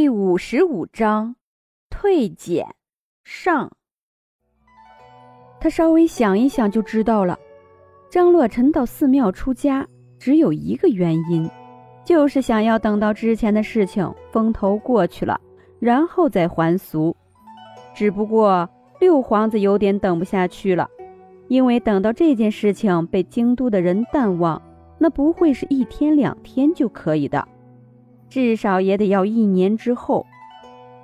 第五十五章，退减上。他稍微想一想就知道了，张洛尘到寺庙出家只有一个原因，就是想要等到之前的事情风头过去了，然后再还俗。只不过六皇子有点等不下去了，因为等到这件事情被京都的人淡忘，那不会是一天两天就可以的。至少也得要一年之后，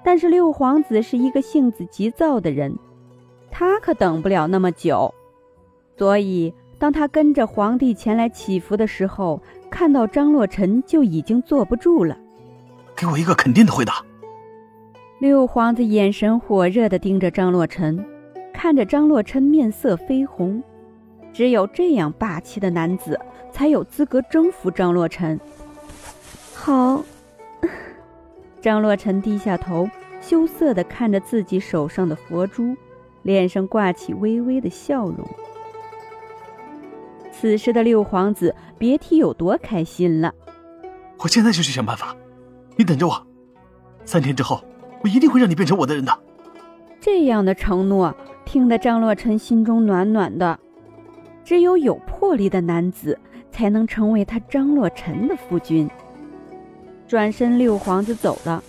但是六皇子是一个性子急躁的人，他可等不了那么久。所以，当他跟着皇帝前来祈福的时候，看到张洛尘就已经坐不住了。给我一个肯定的回答。六皇子眼神火热地盯着张洛尘，看着张洛尘面色绯红。只有这样霸气的男子，才有资格征服张洛尘。好。张洛尘低下头，羞涩地看着自己手上的佛珠，脸上挂起微微的笑容。此时的六皇子别提有多开心了。我现在就去想办法，你等着我。三天之后，我一定会让你变成我的人的。这样的承诺听得张洛尘心中暖暖的。只有有魄力的男子，才能成为他张洛尘的夫君。转身，六皇子走了。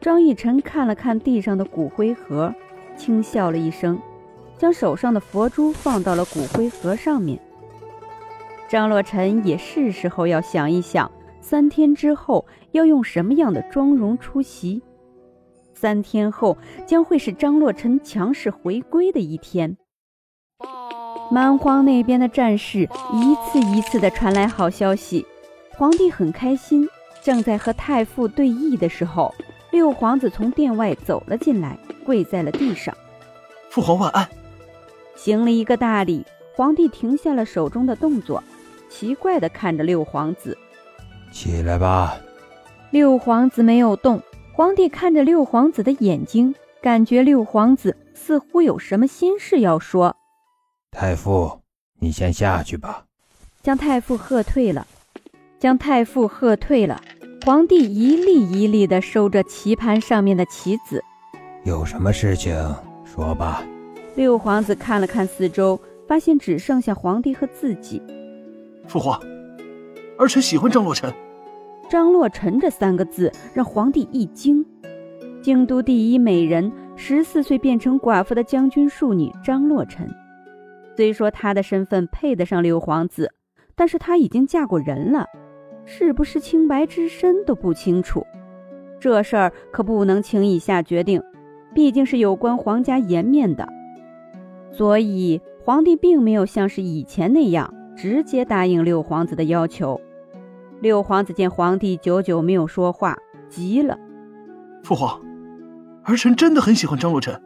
张逸晨看了看地上的骨灰盒，轻笑了一声，将手上的佛珠放到了骨灰盒上面。张洛尘也是时候要想一想，三天之后要用什么样的妆容出席。三天后将会是张洛尘强势回归的一天。蛮荒那边的战士一次一次的传来好消息，皇帝很开心。正在和太傅对弈的时候，六皇子从殿外走了进来，跪在了地上。父皇万安，行了一个大礼。皇帝停下了手中的动作，奇怪的看着六皇子：“起来吧。”六皇子没有动。皇帝看着六皇子的眼睛，感觉六皇子似乎有什么心事要说。太傅，你先下去吧。将太傅喝退了。将太傅喝退了，皇帝一粒一粒地收着棋盘上面的棋子。有什么事情说吧。六皇子看了看四周，发现只剩下皇帝和自己。父皇，儿臣喜欢张洛尘。张洛尘这三个字让皇帝一惊。京都第一美人，十四岁变成寡妇的将军庶女张洛尘。虽说她的身份配得上六皇子，但是她已经嫁过人了。是不是清白之身都不清楚，这事儿可不能轻易下决定，毕竟是有关皇家颜面的。所以皇帝并没有像是以前那样直接答应六皇子的要求。六皇子见皇帝久久没有说话，急了：“父皇，儿臣真的很喜欢张洛尘，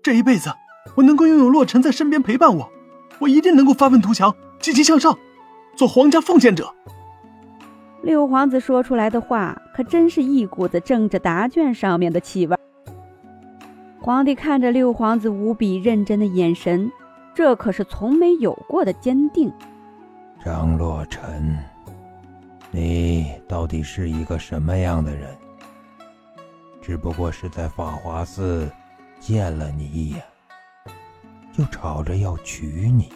这一辈子我能够拥有洛尘在身边陪伴我，我一定能够发愤图强，积极向上，做皇家奉献者。”六皇子说出来的话，可真是一股子正着答卷上面的气味。皇帝看着六皇子无比认真的眼神，这可是从没有过的坚定。张洛尘，你到底是一个什么样的人？只不过是在法华寺见了你一眼，就吵着要娶你。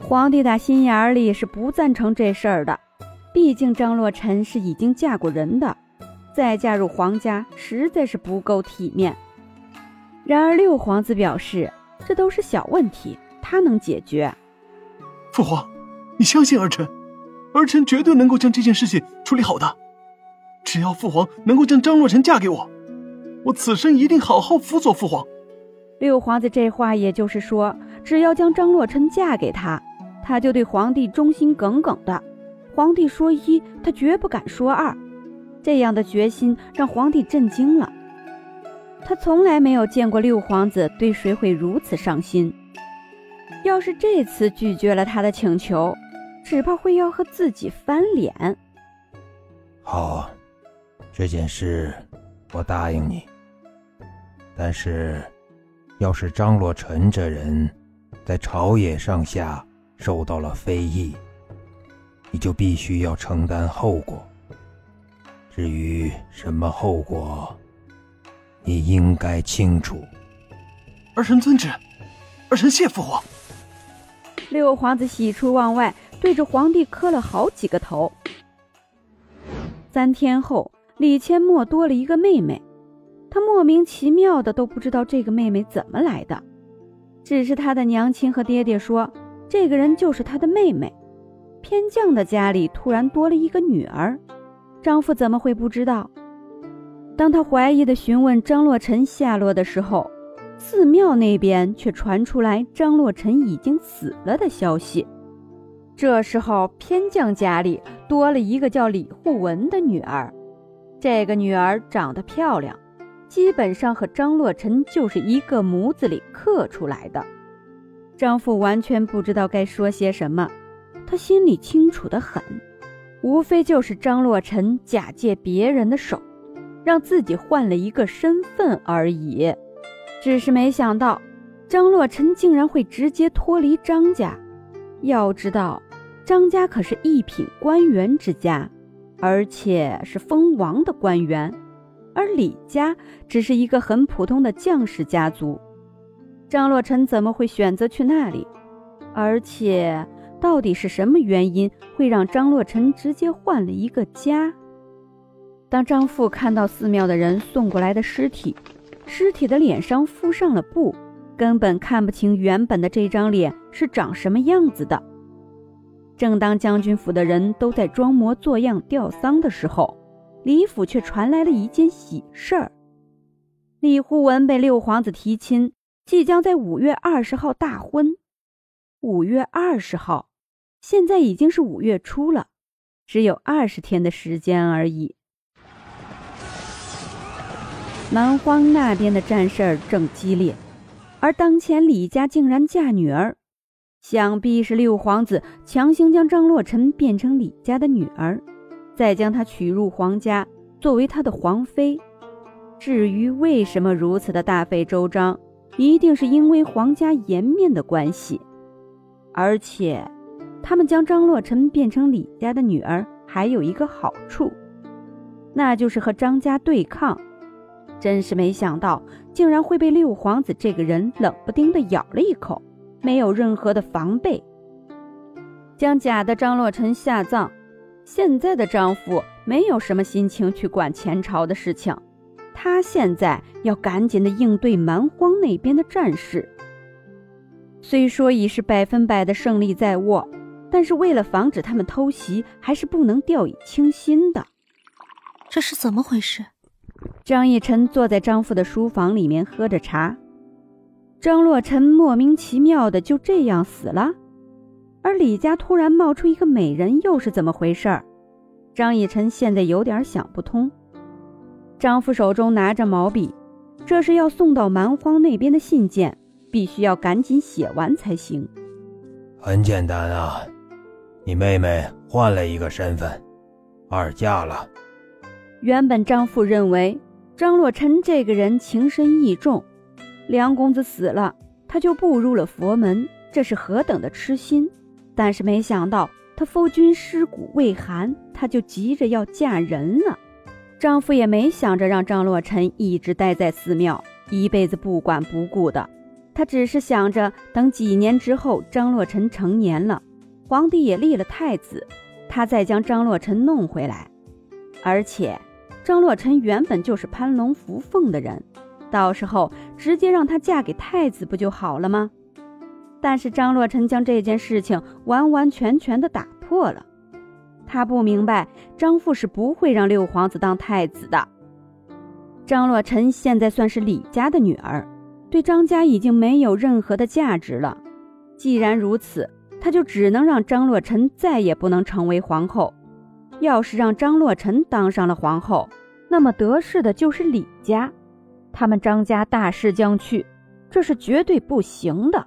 皇帝打心眼里是不赞成这事儿的。毕竟张洛尘是已经嫁过人的，再嫁入皇家实在是不够体面。然而六皇子表示，这都是小问题，他能解决。父皇，你相信儿臣，儿臣绝对能够将这件事情处理好的。只要父皇能够将张洛尘嫁给我，我此生一定好好辅佐父皇。六皇子这话也就是说，只要将张洛尘嫁给他，他就对皇帝忠心耿耿的。皇帝说一，他绝不敢说二，这样的决心让皇帝震惊了。他从来没有见过六皇子对谁会如此上心。要是这次拒绝了他的请求，只怕会要和自己翻脸。好，这件事我答应你。但是，要是张洛尘这人，在朝野上下受到了非议。你就必须要承担后果。至于什么后果，你应该清楚。儿臣遵旨，儿臣谢父皇。六皇子喜出望外，对着皇帝磕了好几个头。三天后，李千墨多了一个妹妹，他莫名其妙的都不知道这个妹妹怎么来的，只是他的娘亲和爹爹说，这个人就是他的妹妹。偏将的家里突然多了一个女儿，丈夫怎么会不知道？当他怀疑的询问张洛尘下落的时候，寺庙那边却传出来张洛尘已经死了的消息。这时候，偏将家里多了一个叫李护文的女儿，这个女儿长得漂亮，基本上和张洛尘就是一个模子里刻出来的。丈夫完全不知道该说些什么。他心里清楚的很，无非就是张洛尘假借别人的手，让自己换了一个身份而已。只是没想到，张洛尘竟然会直接脱离张家。要知道，张家可是一品官员之家，而且是封王的官员，而李家只是一个很普通的将士家族。张洛尘怎么会选择去那里？而且。到底是什么原因会让张洛尘直接换了一个家？当张父看到寺庙的人送过来的尸体，尸体的脸上敷上了布，根本看不清原本的这张脸是长什么样子的。正当将军府的人都在装模作样吊丧的时候，李府却传来了一件喜事儿：李护文被六皇子提亲，即将在五月二十号大婚。五月二十号，现在已经是五月初了，只有二十天的时间而已。蛮荒那边的战事正激烈，而当前李家竟然嫁女儿，想必是六皇子强行将张洛尘变成李家的女儿，再将她娶入皇家，作为他的皇妃。至于为什么如此的大费周章，一定是因为皇家颜面的关系。而且，他们将张洛尘变成李家的女儿，还有一个好处，那就是和张家对抗。真是没想到，竟然会被六皇子这个人冷不丁的咬了一口，没有任何的防备，将假的张洛尘下葬。现在的张父没有什么心情去管前朝的事情，他现在要赶紧的应对蛮荒那边的战事。虽说已是百分百的胜利在握，但是为了防止他们偷袭，还是不能掉以轻心的。这是怎么回事？张逸晨坐在张父的书房里面喝着茶。张洛尘莫名其妙的就这样死了，而李家突然冒出一个美人，又是怎么回事？张逸晨现在有点想不通。张父手中拿着毛笔，这是要送到蛮荒那边的信件。必须要赶紧写完才行。很简单啊，你妹妹换了一个身份，二嫁了。原本张父认为张洛尘这个人情深意重，梁公子死了，他就步入了佛门，这是何等的痴心。但是没想到他夫君尸骨未寒，他就急着要嫁人了。丈夫也没想着让张洛尘一直待在寺庙，一辈子不管不顾的。他只是想着，等几年之后，张洛尘成年了，皇帝也立了太子，他再将张洛尘弄回来。而且，张洛尘原本就是攀龙伏凤的人，到时候直接让她嫁给太子不就好了吗？但是张洛尘将这件事情完完全全的打破了。他不明白，张父是不会让六皇子当太子的。张洛尘现在算是李家的女儿。对张家已经没有任何的价值了。既然如此，他就只能让张洛尘再也不能成为皇后。要是让张洛尘当上了皇后，那么得势的就是李家，他们张家大势将去，这是绝对不行的。